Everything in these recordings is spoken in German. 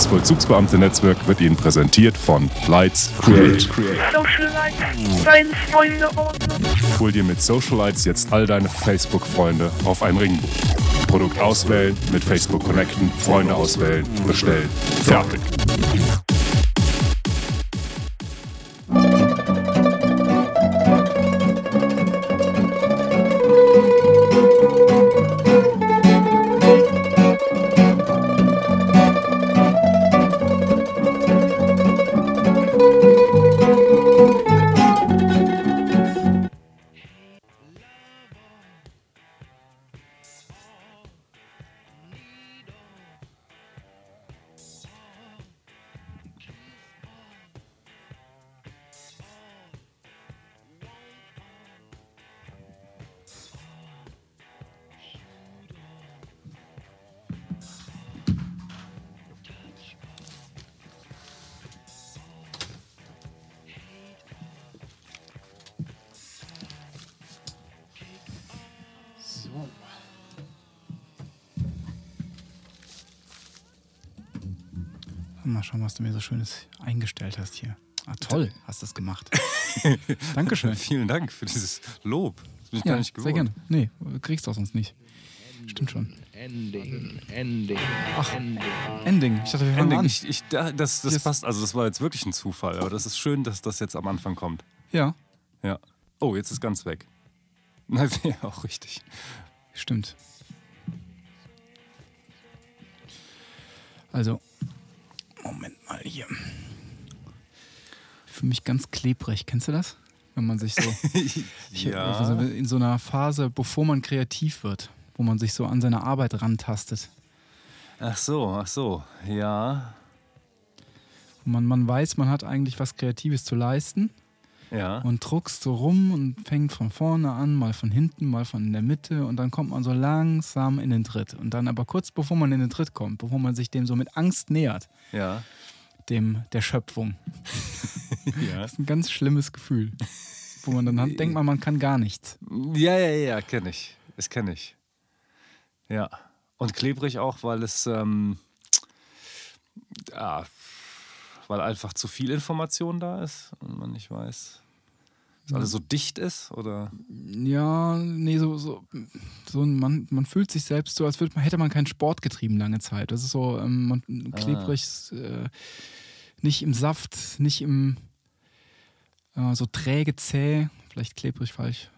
Das Vollzugsbeamte-Netzwerk wird Ihnen präsentiert von Lights Create. Socialites, deine Freunde. Hol dir mit Socialites jetzt all deine Facebook-Freunde auf ein Ringbuch. Produkt auswählen, mit Facebook connecten, Freunde auswählen, bestellen. Fertig. Mal schauen, was du mir so Schönes eingestellt hast hier. Ah, toll, hast du das gemacht. Dankeschön. Vielen Dank für dieses Lob. Das bin ich Ja, gar nicht sehr gewohnt. gerne. Nee, kriegst du auch sonst nicht. Stimmt schon. Ending, Ending, Ach, Ending. Ending. Ich dachte, wir fangen Ending, an. ich, ich, da- das, das Yes. passt, also das war jetzt wirklich ein Zufall, aber das ist schön, dass das jetzt am Anfang kommt. Ja, Ja. Oh, jetzt ist ganz weg. Na, wäre auch richtig. stimmt. Also, Moment mal hier. Für mich ganz klebrig. Kennst du das? Wenn man sich so Ich, also ja. in so einer Phase, bevor man kreativ wird, wo man sich so an seine Arbeit rantastet. Ach so, ach so. Ja. Man, man weiß, man hat eigentlich was Kreatives zu leisten Ja. und druckst so rum und fängt von vorne an, mal von hinten, mal von in der Mitte und dann kommt man so langsam in den Tritt. Und dann aber kurz bevor man in den Tritt kommt, bevor man sich dem so mit Angst nähert, Ja. Dem der Schöpfung, Ja. das ist ein ganz schlimmes Gefühl. Wo man dann hat, denkt man, man kann gar nichts. Ja, ja, ja, kenne ich. Das kenne ich. Ja. Und klebrig auch, weil es, ähm, ja, weil einfach zu viel Information da ist und man nicht weiß, dass alles so dicht ist oder. Ja, nee, so, so, so ein- man, man fühlt sich selbst so, als würde man, hätte man keinen Sport getrieben lange Zeit. Das ist so ähm, man, klebrig, äh, nicht im Saft, nicht im äh, so träge, zäh, vielleicht klebrig falsch,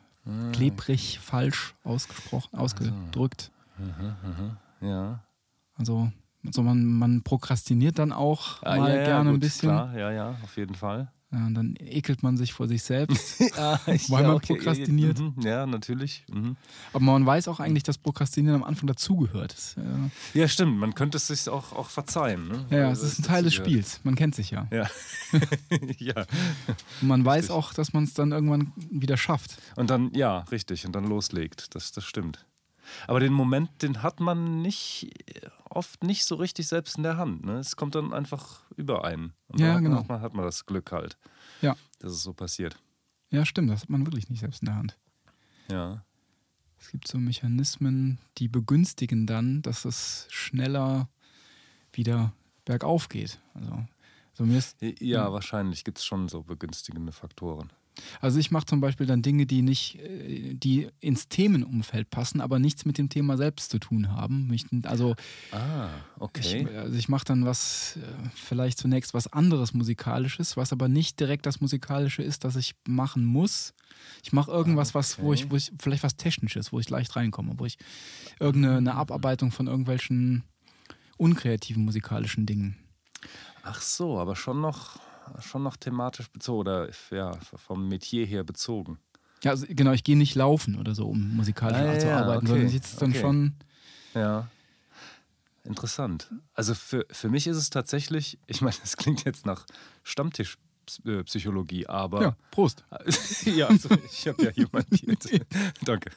klebrig falsch ausgesprochen, ausgedrückt. Ja. Also, also man, man prokrastiniert dann auch Ah, mal ja, ja, gerne ein gut, bisschen. Klar, ja, ja, auf jeden Fall. Ja, und dann ekelt man sich vor sich selbst. Ah, Weil man prokrastiniert. Mhm, ja, natürlich. Mhm. Aber man weiß auch eigentlich, dass Prokrastinieren am Anfang dazugehört. Das, äh, Ja, stimmt. Man könnte es sich auch, auch verzeihen. Ne? Ja, ja, Weil es ist ein Teil des. Spiels. Man kennt sich ja. Ja. ja. Und man weiß auch, dass man es dann irgendwann wieder schafft. Und dann, ja, richtig, und dann loslegt. Das, das stimmt. Aber den Moment, den hat man nicht, oft nicht so richtig selbst in der Hand. Ne? Es kommt dann einfach über einen. Und Ja, dann genau. hat man, hat man das Glück halt, Ja. dass es so passiert. Ja, stimmt. Das hat man wirklich nicht selbst in der Hand. Ja. Es gibt so Mechanismen, die begünstigen dann, dass es schneller wieder bergauf geht. Also, so mir ist, Ja, wahrscheinlich gibt es schon so begünstigende Faktoren. Also ich mache zum Beispiel dann Dinge, die nicht, äh, die ins Themenumfeld passen, aber nichts mit dem Thema selbst zu tun haben. Ich, also Ah, okay. Ich, also ich mache dann was, äh, vielleicht zunächst was anderes Musikalisches, was aber nicht direkt das Musikalische ist, das ich machen muss. Ich mache irgendwas, was, wo ich, wo ich, vielleicht was Technisches, wo ich leicht reinkomme, wo ich irgendeine eine Abarbeitung von irgendwelchen unkreativen musikalischen Dingen. Ach so, aber schon noch, schon noch thematisch bezogen oder ja, vom Metier her bezogen. Ja, also genau, ich gehe nicht laufen oder so, um musikalisch Ah, zu ja, arbeiten, okay, sondern jetzt dann okay. schon. Ja. Interessant. Also für, für mich ist es tatsächlich, ich meine, das klingt jetzt nach Stammtischpsychologie, aber Ja, Prost. ja, also ich habe ja jemanden hier. Danke.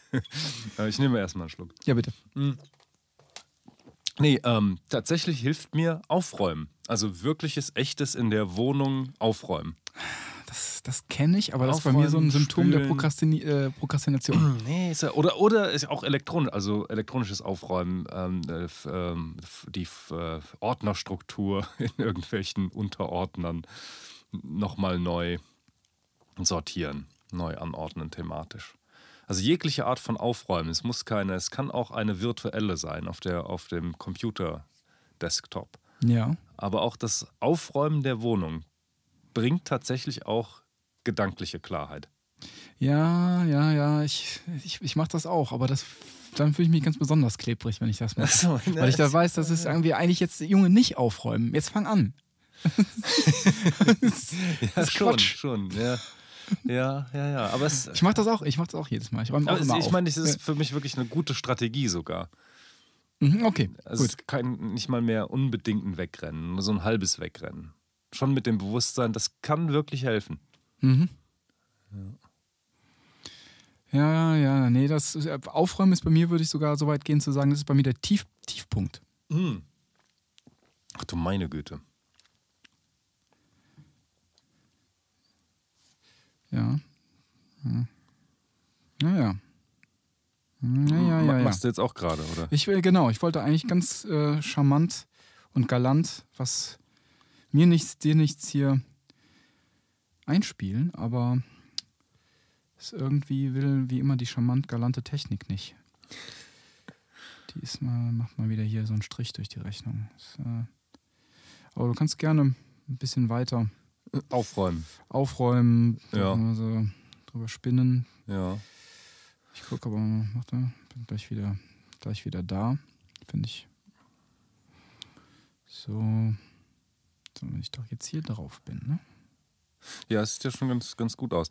Ich nehme erstmal einen Schluck. Ja, bitte. Nee, ähm, tatsächlich hilft mir Aufräumen. Also wirkliches, echtes in der Wohnung aufräumen. das, das kenne ich, aber das ist bei mir so ein Symptom der spülen. Prokrastini äh, Prokrastination. Nee, ist ja, oder, oder ist auch elektronisch, also elektronisches Aufräumen, ähm, äh, ähm, die äh, Ordnerstruktur in irgendwelchen Unterordnern nochmal neu sortieren, neu anordnen thematisch. Also jegliche Art von Aufräumen, es muss keine, es kann auch eine virtuelle sein auf, der, auf dem Computer-Desktop. Ja. Aber auch das Aufräumen der Wohnung bringt tatsächlich auch gedankliche Klarheit. Ja, ja, ja, ich, ich, ich mache das auch, aber das, dann fühle ich mich ganz besonders klebrig, wenn ich das mache. so, ne, Weil ich da weiß, das ist irgendwie eigentlich jetzt, Junge, nicht aufräumen. Jetzt fang an. das Ja, ist schon, Quatsch. schon, ja. Ja, ja, ja. Aber es, Ich mache das auch, ich mache das auch jedes Mal. Ich räume auch aber es, immer ich meine, es ist für mich wirklich eine gute Strategie sogar. Mhm, okay, Also es gut. kein, nicht mal mehr unbedingt ein Wegrennen, nur so ein halbes Wegrennen. Schon mit dem Bewusstsein, das kann wirklich helfen. Mhm. Ja, ja, nee, das ist, Aufräumen ist bei mir, würde ich sogar so weit gehen zu sagen, das ist bei mir der Tief, Tiefpunkt. Ach du meine Güte. Ja. Hm. Naja. Naja, Ma- ja, ja. Machst du jetzt auch gerade, oder? Ich will, genau, ich wollte eigentlich ganz äh, charmant und galant, was mir nichts, dir nichts hier einspielen, aber es irgendwie will wie immer die charmant galante Technik nicht. Die ist mal, macht mal wieder hier so einen Strich durch die Rechnung. Ist, äh, aber du kannst gerne ein bisschen weiter Aufräumen. aufräumen, Ja. also drüber spinnen. Ja. Ich gucke aber, warte, bin gleich wieder, gleich wieder da. Finde ich. So. So, wenn ich doch jetzt hier drauf bin, ne? Ja, es sieht ja schon ganz, ganz gut aus.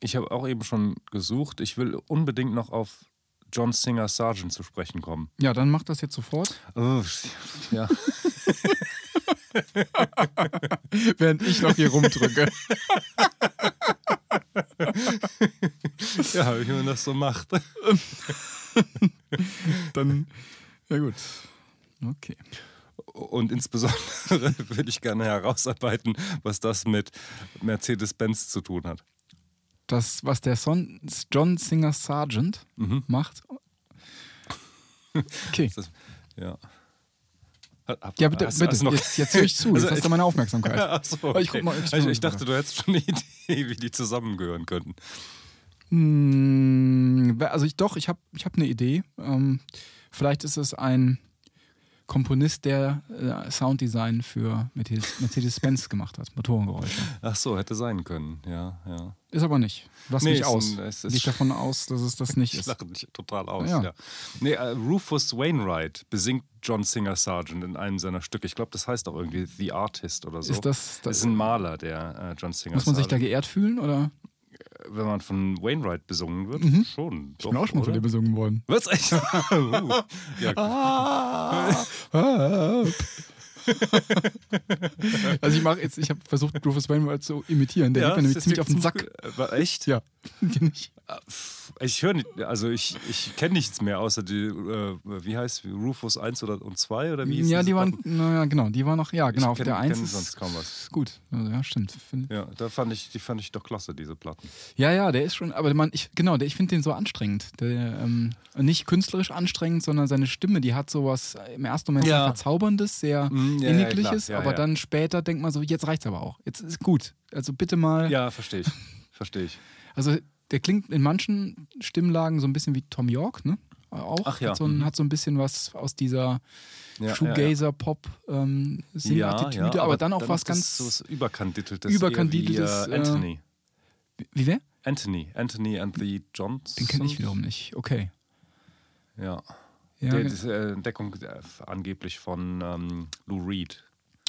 Ich habe auch eben schon gesucht. Ich will unbedingt noch auf John Singer Sargent zu sprechen kommen. Ja, dann mach das jetzt sofort. Oh, ja. Während ich noch hier rumdrücke. ja, wie man das so macht. dann, ja gut. Okay. Und insbesondere würde ich gerne herausarbeiten, was das mit Mercedes-Benz zu tun hat. Das, was der Son John Singer Sargent Mhm. macht. Okay. Das, ja. Ja, bitte, hast- bitte. hast noch- Jetzt, jetzt höre ich zu. Also Jetzt hast du meine Aufmerksamkeit. Ach so, Aber ich okay. guck mal, ich ich, guck ich, dachte, du hättest schon eine Idee, wie die zusammengehören könnten. Hm, Also ich doch, ich habe ich hab eine Idee. Ähm, vielleicht ist es ein Komponist, der äh, Sounddesign für Mercedes- Mercedes-Benz gemacht hat, Motorengeräusche. Ach so, hätte sein können. Ja, ja. Ist aber nicht. Lass Nee, mich aus. ein- Liegt davon aus, dass es das nicht Ich ist. lache dich total aus. Ja. Ja. Nee, äh, Rufus Wainwright besingt John Singer Sargent in einem seiner Stücke. Ich glaube, das heißt auch irgendwie The Artist oder so. Ist das, das ist ein Maler, der äh, John Singer muss man sich da Sargent. geehrt fühlen? Oder? Wenn man von Wainwright besungen wird, schon. Mhm. Ich bin auch schon mal von dir besungen worden. Was? Echt? uh, ja, Ah, also ich mache jetzt, ich habe versucht, Rufus Wainwright zu imitieren. Der ja, geht mir nämlich ziemlich auf den Sack. War echt? Ja. Ich höre nicht, also ich, ich kenne nichts mehr, außer die, äh, wie heißt Rufus 1 oder, und 2 oder wie hieß Ja, die waren, naja, genau, die waren noch, ja, genau, auf kenn- der 1 kenn ist, sonst kaum was. gut. Also, ja, stimmt. Find, Ja, da fand ich, die fand ich doch klasse, diese Platten. ja, ja, der ist schon, aber man, ich, genau, der, ich finde den so anstrengend. Der, ähm, nicht künstlerisch anstrengend, sondern seine Stimme, die hat sowas im ersten Moment Ja. sehr Verzauberndes, sehr Mm, ja, Innigliches. Ja, aber ja. dann später denkt man so, jetzt reicht's aber auch. Jetzt ist gut. Also bitte mal. Ja, verstehe ich. Verstehe ich. Also der klingt in manchen Stimmlagen so ein bisschen wie Tom York, ne? Auch. Ach ja, Hat so, ein, mhm. hat so ein bisschen was aus dieser Ja, ja, Shoegazer-Pop-Sing-Attitüde, ja, aber, dann auch was ist ganz. So was Überkandideltes. Überkandideltes, Wie, äh, äh, Anthony. wie wer? Anthony. Anthony and the Johns. Den kenne ich wiederum nicht. Okay. Ja. Ja, Der ist, äh, Entdeckung äh, angeblich von ähm, Lou Reed.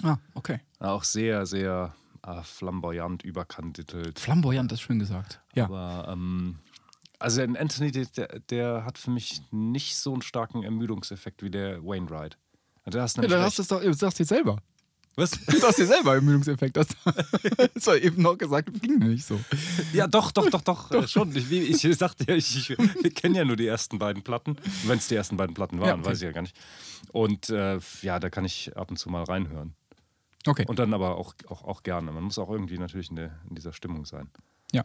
ah, okay. Auch sehr, sehr äh, flamboyant überkandidelt. Flamboyant, das ist schön gesagt. Ja. Aber ähm, also ein Anthony, der, der, hat für mich nicht so einen starken Ermüdungseffekt wie der Wainwright. Hast du ja nämlich dann hast es doch, du sagst dir selber. Was? Du sagst dir selber Ermüdungseffekt. Das das war eben noch gesagt, ging nicht so. Ja, doch, doch, doch, doch, äh, schon. Ich, ich sagte ja, ich, ich, wir kennen ja nur die ersten beiden Platten. Wenn es die ersten beiden Platten waren, Ja, okay. weiß ich ja gar nicht. Und äh, ja, da kann ich ab und zu mal reinhören. Okay. Und dann aber auch, auch, auch gerne. Man muss auch irgendwie natürlich in, der, in dieser Stimmung sein. Ja.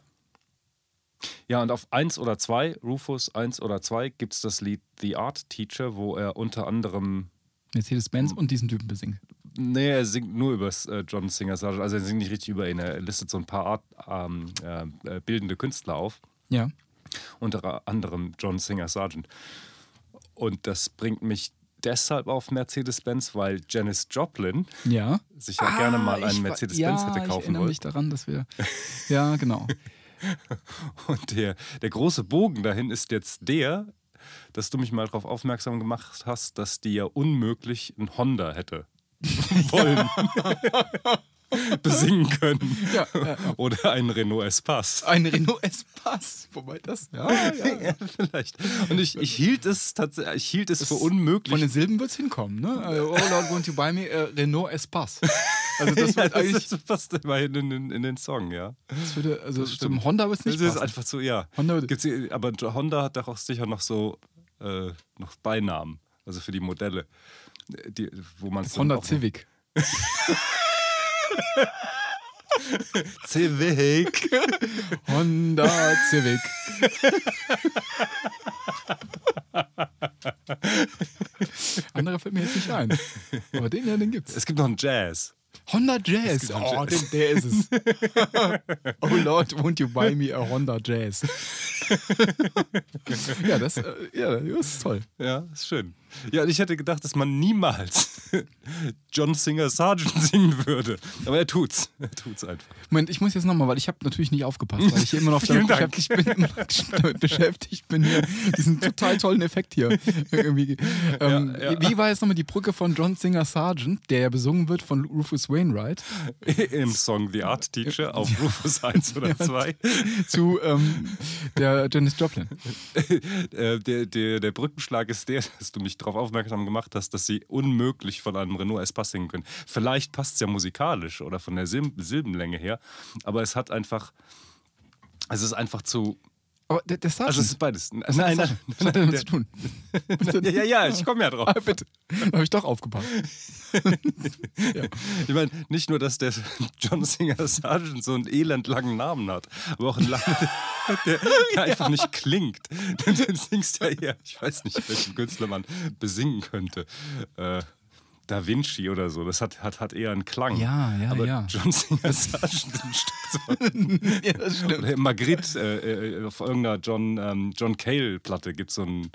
Ja, und auf 1 oder 2, Rufus 1 oder 2, gibt es das Lied The Art Teacher, wo er unter anderem Mercedes-Benz und diesen Typen besingt. Nee, er singt nur über äh, John Singer Sargent. Also er singt nicht richtig über ihn. Er listet so ein paar Art, ähm, äh, äh, bildende Künstler auf. Ja. Unter anderem John Singer Sargent. Und das bringt mich deshalb auf Mercedes-Benz, weil Janis Joplin Ja. sich ja gerne mal Ah, ich einen Mercedes-Benz ja, hätte Ich kaufen erinnere wollen. mich daran, dass wir. Ja, genau. Und der, der große Bogen dahin ist jetzt der, dass du mich mal darauf aufmerksam gemacht hast, dass die ja unmöglich ein Honda hätte wollen. besingen können. Ja, ja. Oder ein Renault Espace. Ein Renault Espace. Wobei das. Ja, ja. Vielleicht. Und ich, ich hielt es tatsächlich, ich hielt es für Von unmöglich. den Silben wird es hinkommen, ne? Also, oh Lord, won't you buy me a Renault Espace? Also das ja, das, eigentlich, das passt immerhin in, den- in den Song, ja. das würde, also stimmt. zum Honda wird es Das nicht ist passen. einfach so, ja. Honda Gibt's, aber Honda hat doch auch sicher noch so äh, noch Beinamen, also für die Modelle, die, wo man es Honda Civic. Civic. Honda Civic. Anderer fällt mir jetzt nicht ein. Aber den ja, den gibt's. Es gibt noch einen Jazz. Honda Jazz. Oh, Jazz. den, der ist es. oh Lord, won't you buy me a Honda Jazz? ja, das, äh, ja, das ist toll. Ja, ist schön. Ja, und ich hätte gedacht, dass man niemals John Singer Sargent singen würde. Aber er tut's. Er tut's einfach. Moment, ich muss jetzt nochmal, weil ich habe natürlich nicht aufgepasst, weil ich hier immer noch damit beschäftigt bin, damit beschäftigt bin, hier diesen total tollen Effekt hier. Ähm, Ja, ja. Wie war jetzt nochmal die Brücke von John Singer Sargent, der ja besungen wird von Rufus Wainwright, Im Song The Art Teacher auf Rufus 1 oder 2. zu ähm, der Janis Joplin? Äh, der, der, der Brückenschlag ist der, dass du mich darauf aufmerksam gemacht hast, dass sie unmöglich von einem Renault Espace singen können. Vielleicht passt es ja musikalisch oder von der Sil Silbenlänge her, aber es hat einfach. Es ist einfach zu. Aber der, der Sargent, Also, es ist beides. hat, Nein, nein. Sargent? was hat damit zu tun? Ja, ja, ja, ich komme ja drauf. Ah, bitte. Habe ich doch aufgepasst. Ich meine, nicht nur, dass der John Singer Sargent so einen elendlangen Namen hat, aber auch einen Namen, der, der einfach nicht klingt. Du, du singst ja eher, ich weiß nicht, welchen Künstler man besingen könnte. Äh, Da Vinci oder so, das hat, hat, hat eher einen Klang. Ja, ja, aber ja. John Singer Sargent ist ein Stück zu ja, das stimmt. Oder Magritte, äh, äh, auf irgendeiner John, ähm, John Cale-Platte gibt es so ein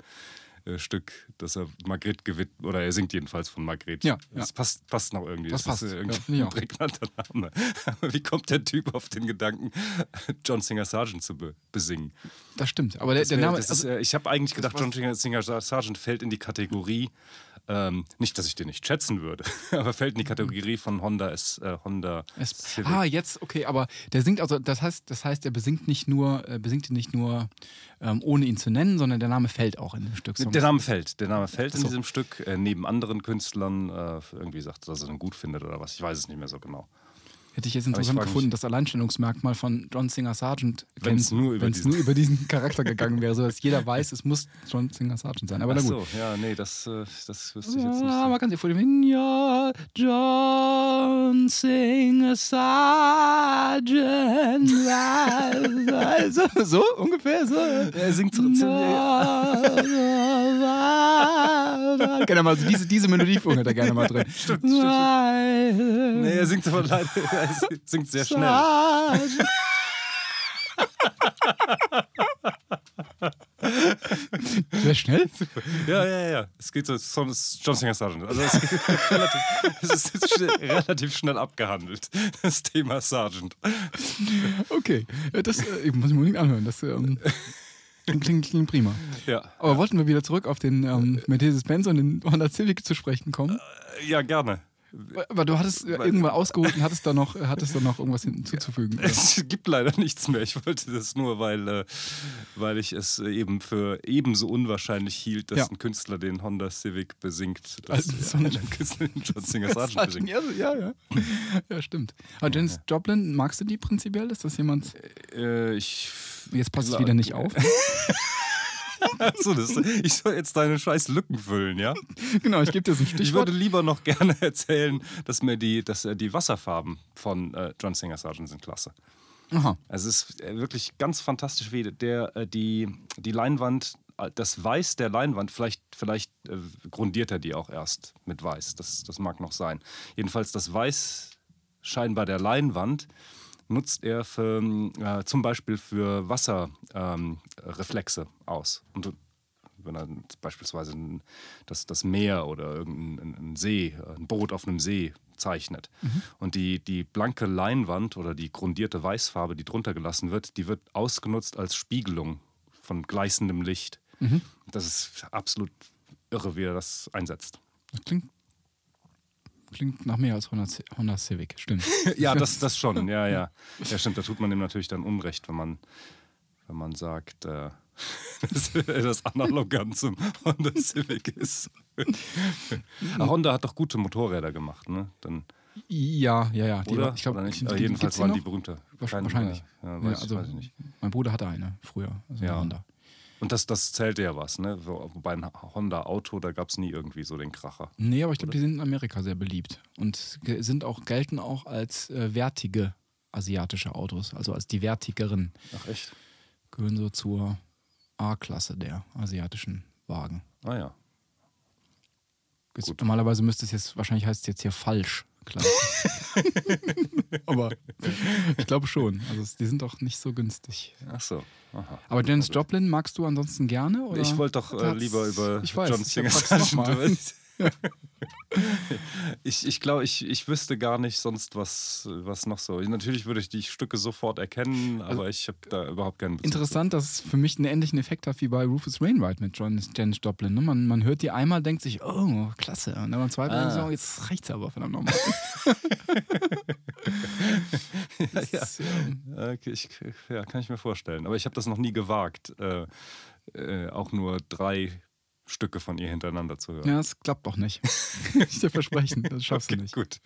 äh, Stück, das er Magritte gewidmet, oder er singt jedenfalls von Magritte. Ja, Das ja. passt, passt noch irgendwie. Das ist passt. äh, Ja, irgendwie ich ein prägnanter Name. Aber wie kommt der Typ auf den Gedanken, John Singer Sargent zu be besingen? Das stimmt. Aber der, Das der wär- Name das ist, also, äh, ich habe eigentlich gedacht, John Singer, Singer Sargent fällt in die Kategorie, ähm, nicht, dass ich den nicht schätzen würde, aber fällt in die Kategorie von Honda, S, äh, Honda Civic. ah, jetzt, okay, aber der singt, also das heißt, das heißt, er besingt nicht nur, äh, besingt ihn nicht nur ähm, ohne ihn zu nennen, sondern der Name fällt auch in dem Stück. Der Name fällt. Der Name fällt in so. diesem Stück, äh, neben anderen Künstlern, äh, irgendwie sagt, dass er ihn gut findet oder was. Ich weiß es nicht mehr so genau. Hätte ich jetzt ich interessant frag gefunden, mich- das Alleinstellungsmerkmal von John Singer Sargent, Wenn's nur über diesen- nur über diesen Charakter gegangen wäre, sodass jeder weiß, es muss John Singer Sargent sein. Aber Ach na gut. so, ja, nee, das, äh, das wüsste ich jetzt nicht. Ja, so. man kann sich vor dem hin, ja, John Singer Sargent. also, so ungefähr so. Er singt so Gerne mal so diese, diese Melodieführung hat er gerne mal drin. Stimmt, stimmt, stimmt. Nee, er singt aber leider, er singt sehr schnell. Sehr schnell? Ja, ja, ja. Es geht so, es ist John Singer Sargent. Also es, relativ, es ist schnell, relativ schnell abgehandelt, das Thema Sargent. Okay, Ja, das äh, muss ich mir unbedingt anhören. Das ähm, klingt, klingt prima. Ja, Aber wollten wir wieder zurück auf den ähm, Mercedes-Benz und den Honda Civic zu sprechen kommen? ja gerne. Aber du hattest äh, irgendwann ausgeholt und hattest da noch, hattest da noch irgendwas hinzuzufügen. Es gibt leider nichts mehr. Ich wollte das nur, weil, äh, weil ich es eben für ebenso unwahrscheinlich hielt, dass Ja. ein Künstler den Honda Civic besingt, Als ein- ein Künstler den John Singer Sargent besingt. Ja, ja, ja. Ja, stimmt. Aber Janis Joplin, magst du die prinzipiell? Ist das jemand. Äh, ich Jetzt passt es wieder nicht auf. Achso, das, ich soll jetzt deine scheiß Lücken füllen, ja? genau, ich gebe dir so ein Ich Stichwort. würde lieber noch gerne erzählen, dass mir die, dass, äh, die Wasserfarben von äh, John Singer Sargent sind klasse. Aha. Also es ist äh, wirklich ganz fantastisch, wie der, äh, die, die Leinwand, das Weiß der Leinwand, vielleicht, vielleicht äh, grundiert er die auch erst mit Weiß, das, das mag noch sein. Jedenfalls das Weiß scheinbar der Leinwand nutzt er für, äh, zum Beispiel für Wasserreflexe ähm, aus. Und wenn er beispielsweise das, das Meer oder irgendein ein See, ein Boot auf einem See zeichnet. Und die, die blanke Leinwand oder die grundierte Weißfarbe, die drunter gelassen wird, die wird ausgenutzt als Spiegelung von gleißendem Licht. Das ist absolut irre, wie er das einsetzt. Das klingt, klingt nach mehr als Honda, Civic, stimmt. Ja, das, das schon, ja, ja. Ja, stimmt, da tut man ihm natürlich dann Unrecht, wenn man, wenn man sagt, äh, dass das Analogam zum Honda Civic ist. Aber Honda hat doch gute Motorräder gemacht, ne? Dann, Ja, ja, ja. Die, oder? Ich glaube, jedenfalls waren die berühmter. Wahrsch- Kein- Wahrscheinlich. Ja, Ja, weiß, also, weiß ich nicht. Mein Bruder hatte eine früher, also Ja. eine Honda. Und das, das zählte ja was, ne? Wo- Wobei ein Honda-Auto, da gab es nie irgendwie so den Kracher. Nee, aber ich glaube, die sind in Amerika sehr beliebt und sind auch, gelten auch als äh, wertige asiatische Autos, also als die wertigeren. Ach echt? Gehören so zur A-Klasse der asiatischen Wagen. Ah ja. Jetzt, normalerweise müsste es jetzt, wahrscheinlich heißt es jetzt hier falsch. Klar. aber ich glaube schon. Also die sind auch nicht so günstig. Ach so. Aha. Aber Janis Joplin magst du ansonsten gerne? Oder? Ich wollte doch äh, lieber über ich weiß, John Singer mal. Ich, ich glaube, ich, ich wüsste gar nicht sonst, was, was noch so. Natürlich würde ich die Stücke sofort erkennen, aber ich habe da überhaupt keinen Bezug. Interessant, dass es für mich einen ähnlichen Effekt hat wie bei Rufus Wainwright mit John, Janis Joplin. Ne? Man, man hört die einmal, denkt sich, oh, klasse. Und dann beim zweiten Ah. denkt sich, oh, jetzt reicht's aber verdammt nochmal. Das ist, ähm, zu. Okay, ich, ja, kann ich mir vorstellen. Aber ich habe das noch nie gewagt, äh, äh, auch nur drei Stücke von ihr hintereinander zu hören. ja, das klappt auch nicht. ich dir versprechen, das schaffst du nicht. Gut.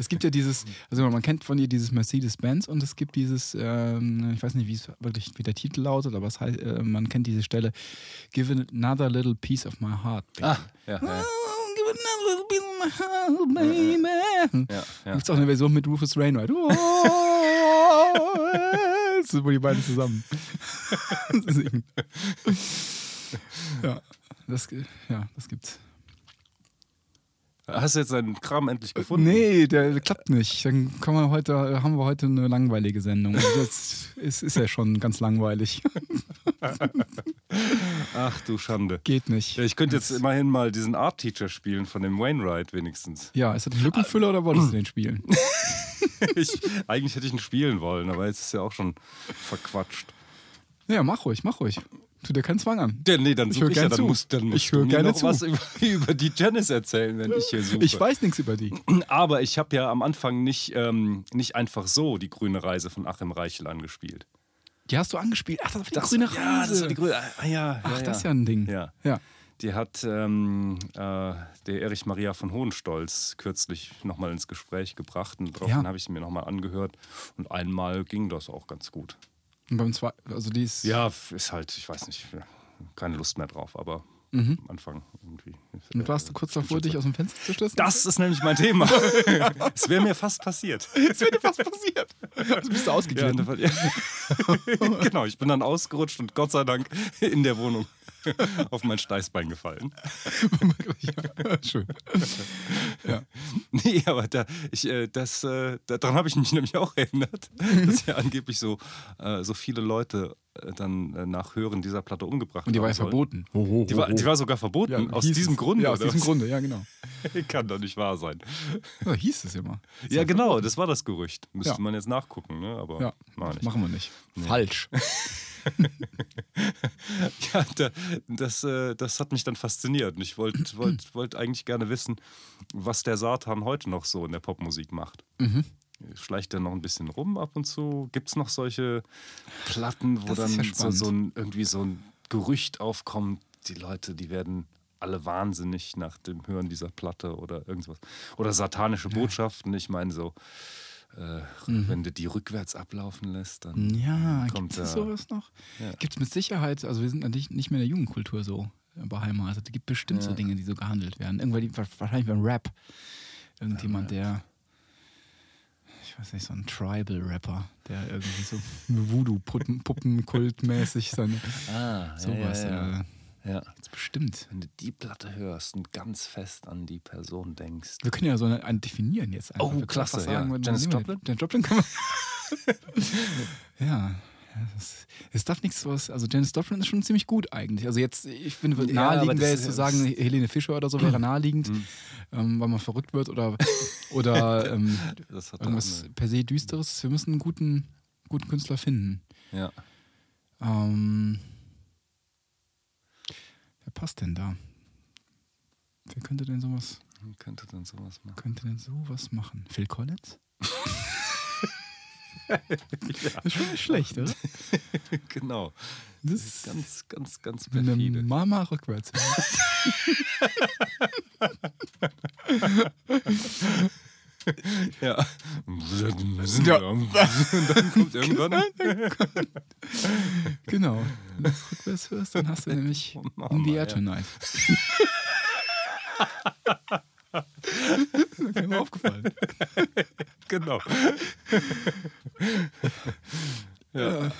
Es gibt ja dieses, also man kennt von ihr dieses Mercedes-Benz und es gibt dieses, ähm, ich weiß nicht, wie es wirklich wie der Titel lautet, aber es heißt, äh, man kennt diese Stelle, Give another little piece of my heart. Baby. Ah, ja, ja, Oh, give another little piece of my heart, baby. ja, ja. Gibt es auch eine Version mit Rufus Wainwright. Oh, das sind wohl die beiden zusammen. singen. ja, das, ja, das gibt's. Hast du jetzt deinen Kram endlich gefunden? Nee, der klappt nicht. Dann man heute, haben wir heute eine langweilige Sendung. Das ist, ist ja schon ganz langweilig. Ach du Schande. Geht nicht. Ja, ich könnte jetzt immerhin mal diesen Art Teacher spielen von dem Wainwright wenigstens. Ja, ist das ein Lückenfüller oder wolltest du den spielen? Ich, eigentlich hätte ich ihn spielen wollen, aber jetzt ist er auch schon verquatscht. Ja, mach ruhig, mach ruhig. Tu dir keinen Zwang an. Ja, nee, dann Ich höre ich, ja, zu. musst, dann musst Ich du höre gerne noch zu. was über, über die Janice erzählen, wenn ich hier suche. Ich weiß nichts über die. Aber ich habe ja am Anfang nicht, ähm, nicht einfach so die grüne Reise von Achim Reichel angespielt. Die hast du angespielt. Ach, das war die Das- grüne Reise. Ja, das war die grüne ah, ja, Ach, ja, das ist ja ein Ding. Ja. ja. Die hat ähm, äh, der Erich Maria von Hohenstolz kürzlich nochmal ins Gespräch gebracht und daraufhin habe ich sie mir nochmal angehört und einmal ging das auch ganz gut. Und beim zwei, also die ist. Ja, ist halt, ich weiß nicht, keine Lust mehr drauf, aber Mhm. am Anfang irgendwie. Und warst du kurz davor, dich aus dem Fenster zu stürzen? Das ist nämlich mein Thema. Es wäre mir fast passiert. ist mir fast passiert. Also bist du Ja, ausgeglitten. ja. genau, ich bin dann ausgerutscht und Gott sei Dank in der Wohnung auf mein Steißbein gefallen. ja, schön. Ja. Nee, aber da, ich, äh, das, äh, daran habe ich mich nämlich auch erinnert, Mhm. dass ja angeblich so, äh, so viele Leute dann nach Hören dieser Platte umgebracht Und die war ja haben sollen. verboten. Die war, die war sogar verboten, Ja, aus diesem es. Grunde. Ja, aus diesem was? Grunde, ja, genau. Kann doch nicht wahr sein. Ja, hieß es immer. Ja, genau, das war das Gerücht. Müsste man jetzt nachgucken, ne? aber Ja, machen wir nicht. Falsch. Ja, da, das, äh, das hat mich dann fasziniert. Und ich wollte wollt, wollt eigentlich gerne wissen, was der Satan heute noch so in der Popmusik macht. Mhm. Schleicht er noch ein bisschen rum ab und zu? Gibt es noch solche Platten, wo Das dann ja so, so ein, irgendwie so ein Gerücht aufkommt, die Leute, die werden alle wahnsinnig nach dem Hören dieser Platte oder irgendwas. Oder satanische Botschaften. Ich meine so, äh, wenn du die rückwärts ablaufen lässt, dann Ja, kommt gibt es da- sowas noch? Ja. Gibt es mit Sicherheit, also wir sind natürlich nicht mehr in der Jugendkultur so beheimatet. Es gibt bestimmt so Ja. Dinge, die so gehandelt werden. Irgendwann, wahrscheinlich beim Rap. Irgendjemand, der, ich weiß nicht, so ein Tribal-Rapper, der irgendwie so Voodoo-Puppenkult-mäßig seine, Ah, sowas. Ja, ja, ja. Bestimmt. Wenn du die Platte hörst und ganz fest an die Person denkst. Wir können ja so eine, einen definieren jetzt. einfach. Oh, Wir klasse, einfach ja. Janis Joplin? Janis Joplin kann man. ja. es darf nichts was. Also Janis Joplin ist schon ziemlich gut eigentlich. Also jetzt, ich finde, Ja, naheliegend wäre jetzt zu sagen, Helene Fischer oder so wäre naheliegend, ähm, weil man verrückt wird oder, oder ähm, irgendwas per se Düsteres. Wir müssen einen guten, guten Künstler finden. Ja. Ähm, wer passt denn da? Wer könnte denn sowas, Man könnte dann sowas machen. könnte denn sowas machen? Phil Collins? Das ist schon nicht schlecht, oder? genau. Das ist ganz, ganz, ganz perfide. Mama rückwärts. Ja. Ja. Und dann kommt irgendwann. genau. Wenn du das rückwärts hörst, dann hast du nämlich Oh, Mama, In the Air. Tonight. das ist mir aufgefallen. Genau. Ja.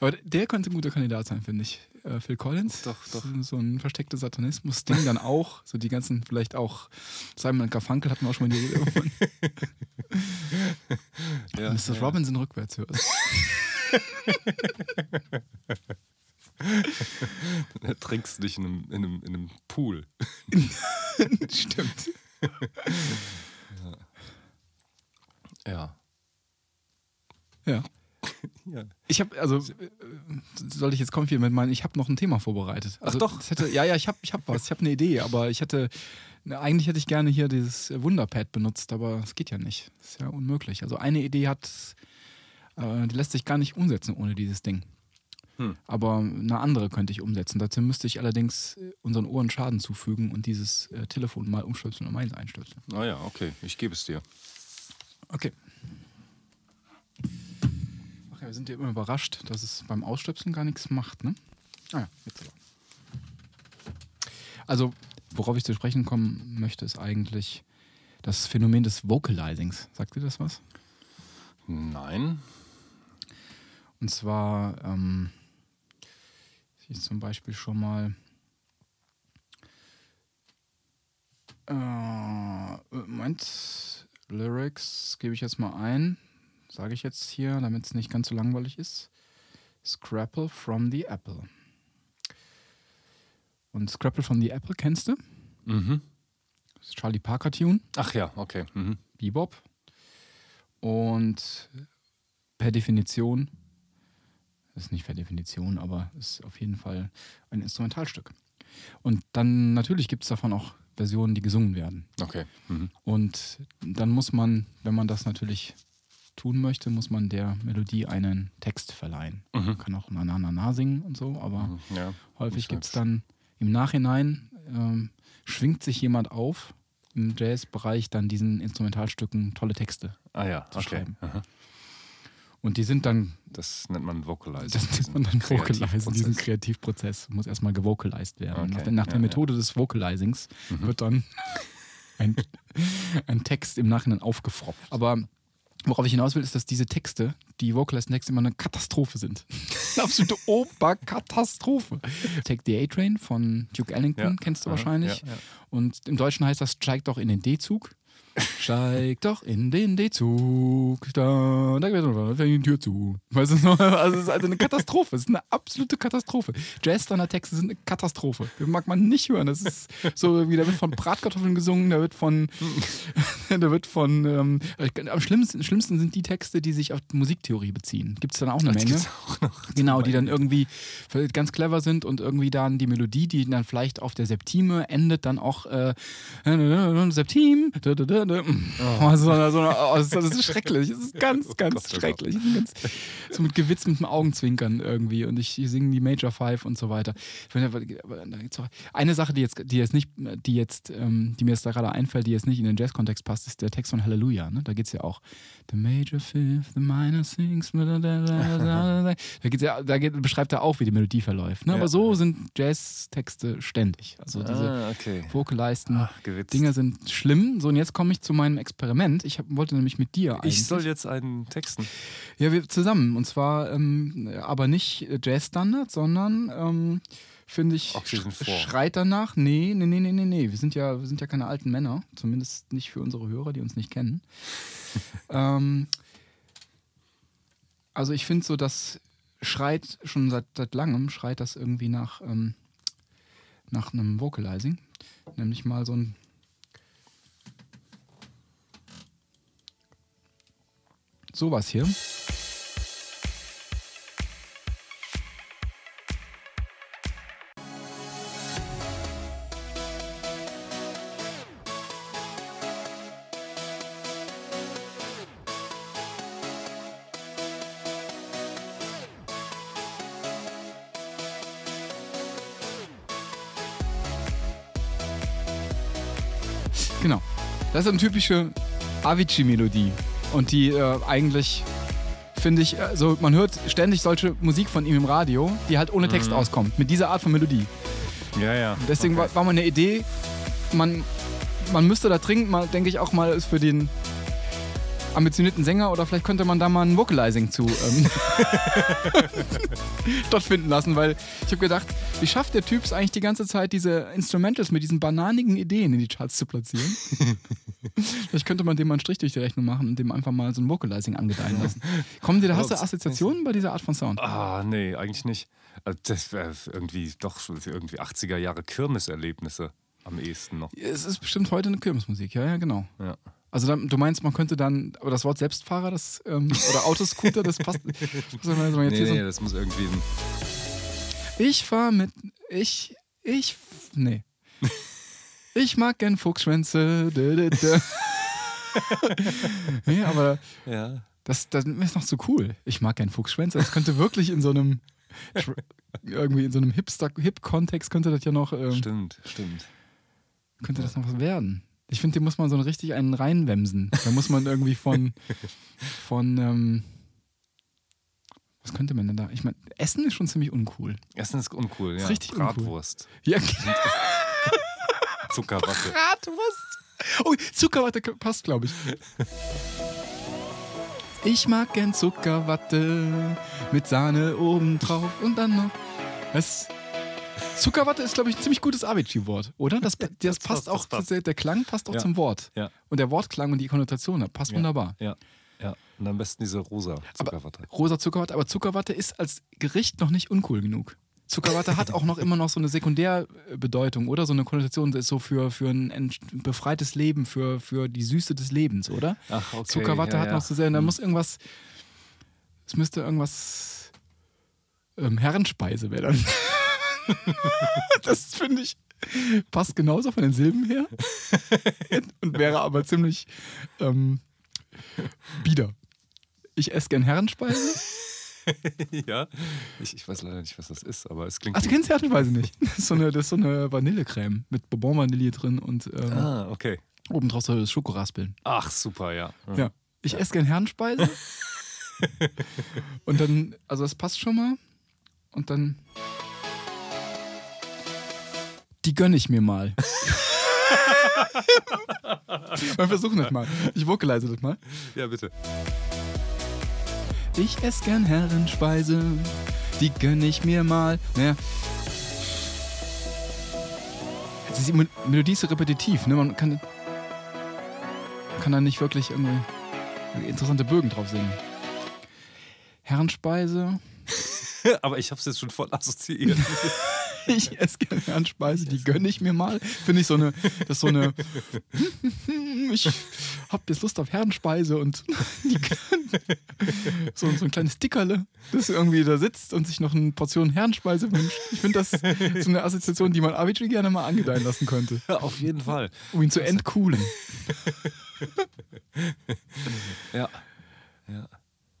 Aber der könnte ein guter Kandidat sein, finde ich. Äh, Phil Collins. Doch, doch. So, so ein versteckter Satanismus. Ding dann auch. So die ganzen, vielleicht auch Simon Garfunkel hatten wir auch schon mal die Rede. davon. Ja, Mr. ja. Robinson rückwärts hörst. Dann ertrinkst du dich in einem, in einem, in einem Pool. Stimmt. Ja. Ja. ja. Ich habe, also, äh, soll ich jetzt kommen mit meinen, ich habe noch ein Thema vorbereitet. Also, doch. Das hätte, ja, ja, ich habe ich hab was, ich habe eine Idee, aber ich hätte, na, eigentlich hätte ich gerne hier dieses Wunderpad benutzt, aber es geht ja nicht. Das ist ja unmöglich. Also eine Idee hat, äh, die lässt sich gar nicht umsetzen ohne dieses Ding. Hm. Aber eine andere könnte ich umsetzen. Dazu müsste ich allerdings äh, unseren Ohren Schaden zufügen und dieses äh, Telefon mal umstöpseln und meins einstöpseln. Ah ja, okay. Ich gebe es dir. Okay. Ach ja, wir sind ja immer überrascht, dass es beim Ausstöpseln gar nichts macht, ne? Ah ja, jetzt aber. Also, worauf ich zu sprechen kommen möchte, ist eigentlich das Phänomen des Vocalizings. Sagt ihr das was? Nein. Und zwar, ähm, ich zum Beispiel schon mal. Äh, Moment, Lyrics gebe ich jetzt mal ein. Sage ich jetzt hier, damit es nicht ganz so langweilig ist. Scrapple from the Apple. Und Scrapple from the Apple kennst du? Mhm. Das ist Charlie Parker Tune. Ach ja, okay. Mhm. Bebop. Und per Definition, das ist nicht per Definition, aber ist auf jeden Fall ein Instrumentalstück. Und dann natürlich gibt es davon auch Versionen, die gesungen werden. Okay. Mhm. Und dann muss man, wenn man das natürlich tun möchte, muss man der Melodie einen Text verleihen. Mhm. Man kann auch na na na na singen und so, aber Mhm. Ja. häufig gibt es halt- dann im Nachhinein, ähm, schwingt sich jemand auf, im Jazzbereich dann diesen Instrumentalstücken tolle Texte Ah ja, zu okay. schreiben. Aha. Und die sind dann, Das nennt man Vocalizing. das nennt man dann Kreativprozess. diesen Kreativprozess muss erstmal gewocalized werden. Okay, Nach, der- nach der ja, Mhm. Methode des Vocalizings wird dann ein, ein Text im Nachhinein aufgefropft. Aber worauf ich hinaus will, ist, dass diese Texte, die vocalized Texte immer eine Katastrophe sind. eine absolute Oberkatastrophe. Take the A-Train von Duke Ellington, Ja. kennst du wahrscheinlich. ja, ja. Und im Deutschen heißt das, steig doch in den D-Zug. Steig doch in den D-Zug. Da, da geht noch die Tür zu. Weißt du, so? also es ist also eine Katastrophe. Es ist eine absolute Katastrophe. Jazz-Standard-Texte sind eine Katastrophe. Das mag man nicht hören. Das ist so wie, da wird von Bratkartoffeln gesungen, da wird von, da wird von, ähm, am schlimmsten, schlimmsten sind die Texte, die sich auf Musiktheorie beziehen. Gibt es dann auch eine Das Menge. auch noch. Genau, die dann irgendwie ganz clever sind und irgendwie dann die Melodie, die dann vielleicht auf der Septime endet, dann auch äh, Septim. da, da, da, da. Oh, so, eine- so, eine- oh, das, ist, das ist schrecklich. Es ist ganz, Oh ganz Gott, oh schrecklich. Ganz, so mit Gewitz mit dem Augenzwinkern irgendwie. Und ich, ich singe die Major Five und so weiter. Eine Sache, die jetzt, die jetzt nicht, die jetzt, ähm, die mir jetzt da gerade einfällt, die jetzt nicht in den Jazz-Kontext passt, das ist der Text von Halleluja, ne? Da geht es ja auch. The Major Fifth, the Minor Sings, da geht's ja, da geht, beschreibt er auch, wie die Melodie verläuft. Ne? Ja. Aber so sind Jazz-Texte ständig. Also diese Ah, okay. Vocalisten Ach. Dinger sind schlimm. So, und jetzt komme ich zu meinem Experiment. Ich hab, wollte nämlich mit dir eigentlich. Ich soll jetzt einen texten. Ja, wir zusammen. Und zwar ähm, aber nicht Jazz-Standard, sondern ähm, finde ich, 4. schreit danach. Nee, nee, nee, nee, nee, nee. Wir sind ja, wir sind ja keine alten Männer. Zumindest nicht für unsere Hörer, die uns nicht kennen. ähm, also ich finde so, das schreit schon seit, seit langem, schreit das irgendwie nach, ähm, nach einem Vocalizing. Nämlich mal so ein sowas hier. Genau. Das ist eine typische Avicii-Melodie. Und die äh, eigentlich, finde ich, also man hört ständig solche Musik von ihm im Radio, die halt ohne Text auskommt, mit dieser Art von Melodie. Ja, ja. Deswegen okay. war, war meine Idee, man, man müsste da dringend mal, denke ich, auch mal für den ambitionierten Sänger oder vielleicht könnte man da mal ein Vocalizing zu ähm, stattfinden lassen, weil ich habe gedacht, wie schafft der Typ es eigentlich die ganze Zeit, diese Instrumentals mit diesen bananigen Ideen in die Charts zu platzieren? vielleicht könnte man dem mal einen Strich durch die Rechnung machen und dem einfach mal so ein Vocalizing angedeihen lassen. Kommen dir da, hast du Assoziationen bei dieser Art von Sound? Ah, nee, eigentlich nicht. Also Das wäre irgendwie doch irgendwie 80er Jahre Kirmeserlebnisse am ehesten noch. Es ist bestimmt heute eine Kirmesmusik, ja, ja, genau. Ja. Also dann, du meinst, man könnte dann, aber das Wort Selbstfahrer, das, ähm, oder Autoscooter, das passt. Was man jetzt Nee, hier so- nee, das muss irgendwie ein. Ich fahr mit, ich, ich, nee. Ich mag gern Fuchsschwänze. Nee, aber Ja. das, das ist noch zu cool. Ich mag gern Fuchsschwänze. Das könnte wirklich in so einem, irgendwie in so einem Hipster, Hip-Kontext könnte das ja noch, ähm, Stimmt, stimmt. könnte das noch was werden. Ich finde, hier muss man so richtig einen reinwemsen. Da muss man irgendwie von, von, ähm, was könnte man denn da? Ich meine, Essen ist schon ziemlich uncool. Essen ist uncool, ja. Ist richtig uncool. Bratwurst, Ja, Zuckerwatte. Bratwurst. Oh, Zuckerwatte passt, glaube ich. Ich mag gern Zuckerwatte mit Sahne obendrauf und dann noch. Was? Zuckerwatte ist, glaube ich, ein ziemlich gutes Avicii-Wort, oder? Das, das, passt passt, auch, das passt. Der, der Klang passt auch Ja. zum Wort. Ja. Und der Wortklang und die Konnotation, das passt Ja. wunderbar. Ja, ja. Und am besten diese rosa Zuckerwatte. Rosa Zuckerwatte, aber Zuckerwatte ist als Gericht noch nicht uncool genug. Zuckerwatte hat auch noch immer noch so eine Sekundärbedeutung, oder? So eine Konnotation das ist so für, für ein befreites Leben, für, für die Süße des Lebens, oder? Ach, okay. Zuckerwatte ja, hat ja. noch so sehr, da Hm. muss irgendwas, es müsste irgendwas, ähm, Herrenspeise wäre dann. das finde ich, passt genauso von den Silben her und wäre aber ziemlich ähm, bieder. Ich esse gern Herrenspeise. ja. Ich, ich weiß leider nicht, was das ist, aber es klingt. Ach, du kennst Herrenspeise nicht. Das ist so eine, das ist so eine Vanillecreme mit Bourbon-Vanille drin und ähm, Ah, okay. obendrauf so das Schokoraspeln. Ach, super, ja. Ja. Ich esse gern Herrenspeise. und dann, also das passt schon mal. Und dann. Die gönne ich mir mal. Wir versuchen das mal. Ich vocalize das mal. Ja, bitte. Ich esse gern Herrenspeise, die gönne ich mir mal. Naja. Ist die Mel- Melodie so repetitiv, ne? Man kann, kann da nicht wirklich irgendwie interessante Bögen drauf singen. Herrenspeise. aber ich hab's jetzt schon voll assoziiert. Ich esse gerne Herrenspeise, die gönne ich mir mal. Finde ich so eine, das ist so eine, ich hab jetzt Lust auf Herrenspeise und so, so ein kleines Dickerle, das irgendwie da sitzt und sich noch eine Portion Herrenspeise wünscht. Ich finde das so eine Assoziation, die man Avicii gerne mal angedeihen lassen könnte, Auf jeden Fall. um ihn zu entkoolen. Ja. ja.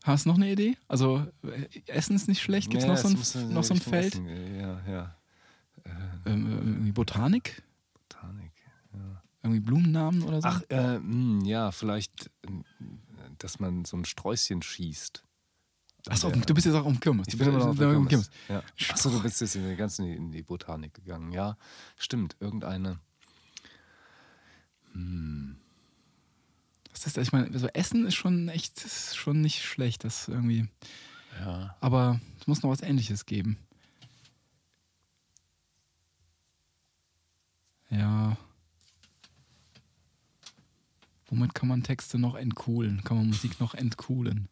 Hast du noch eine Idee? Also, äh, Essen ist nicht schlecht. Gibt es Ja, noch so ein, noch so ein Feld? Essen. Ja, ja. Ähm, irgendwie Botanik? Botanik. Ja. Irgendwie Blumennamen oder so? Ach, äh, mh, ja, vielleicht, äh, dass man so ein Sträußchen schießt. Achso, Ja. du bist jetzt auch um Kirmes. Ich Du bin bist- immer noch auf Kirmes. Ja. Achso, du bist jetzt in die ganzen in die Botanik gegangen. Ja, stimmt. Irgendeine. Was ist das? Ich meine, also Essen ist schon echt ist schon nicht schlecht, das irgendwie. Ja. Aber es muss noch was Ähnliches geben. Womit kann man Texte noch entcoolen? Kann man Musik noch entcoolen?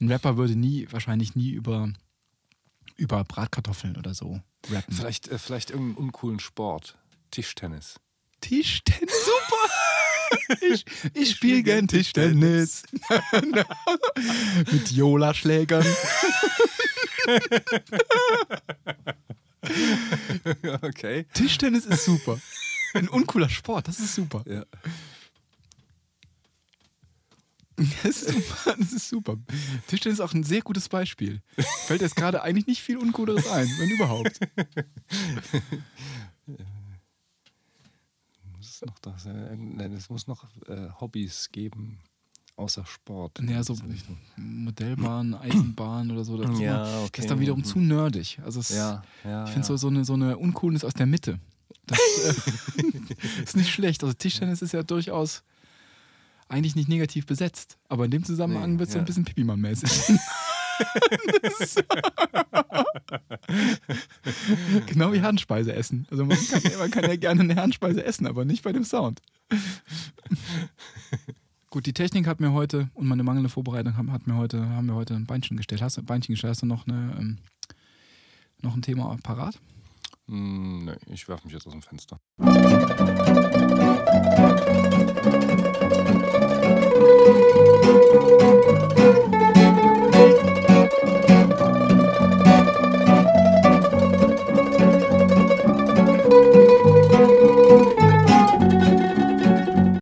Ein Rapper würde nie, wahrscheinlich nie über, über Bratkartoffeln oder so rappen. Vielleicht, äh, vielleicht irgendeinen uncoolen Sport. Tischtennis. Tischtennis, super! Ich, ich spiele gern Tischtennis. Mit Jola-Schlägern. okay. Tischtennis ist super. Ein uncooler Sport, das ist super. Ja. Das ist super. Das ist super. Tischtennis ist auch ein sehr gutes Beispiel. Fällt jetzt gerade eigentlich nicht viel Uncooleres ein, wenn überhaupt. Muss es noch das, äh, irgendein- es muss noch äh, Hobbys geben, außer Sport. Ja, in so Richtung. Modellbahn, Eisenbahn oder so. Das Ja, immer, okay. das ist dann wiederum Mhm. zu nerdig. Also es, Ja, ja. ich finde so, so eine, so eine Uncoolness aus der Mitte. Das äh, ist nicht schlecht. Also Tischtennis ist ja durchaus eigentlich nicht negativ besetzt. Aber in dem Zusammenhang Nee, wird es so ein ja. bisschen Pipimann-mäßig. Genau wie Herrenspeise essen. Also man kann, man kann ja gerne eine Herrenspeise essen, aber nicht bei dem Sound. Gut, die Technik hat mir heute und meine mangelnde Vorbereitung haben, hat mir heute, haben wir heute ein Beinchen gestellt. Hast du Beinchen gestellt? Hast du noch, eine, ähm, noch ein Thema parat? Hm, nee, ich werfe mich jetzt aus dem Fenster.